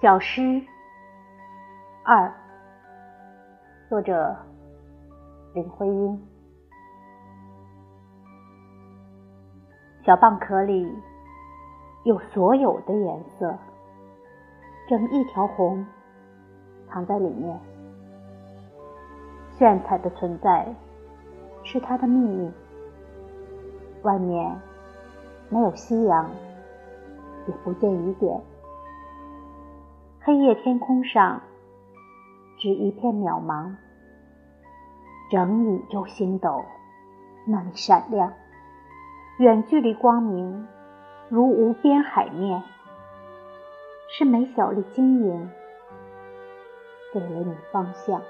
小诗二，作者林徽因。小蚌壳里有所有的颜色，整一条红藏在里面。炫彩的存在是它的秘密。外面没有夕阳，也不见雨点。黑夜天空上，只一片渺茫。整宇宙星斗那里闪亮，远距离光明如无边海面。是每小粒晶莹给了你方向。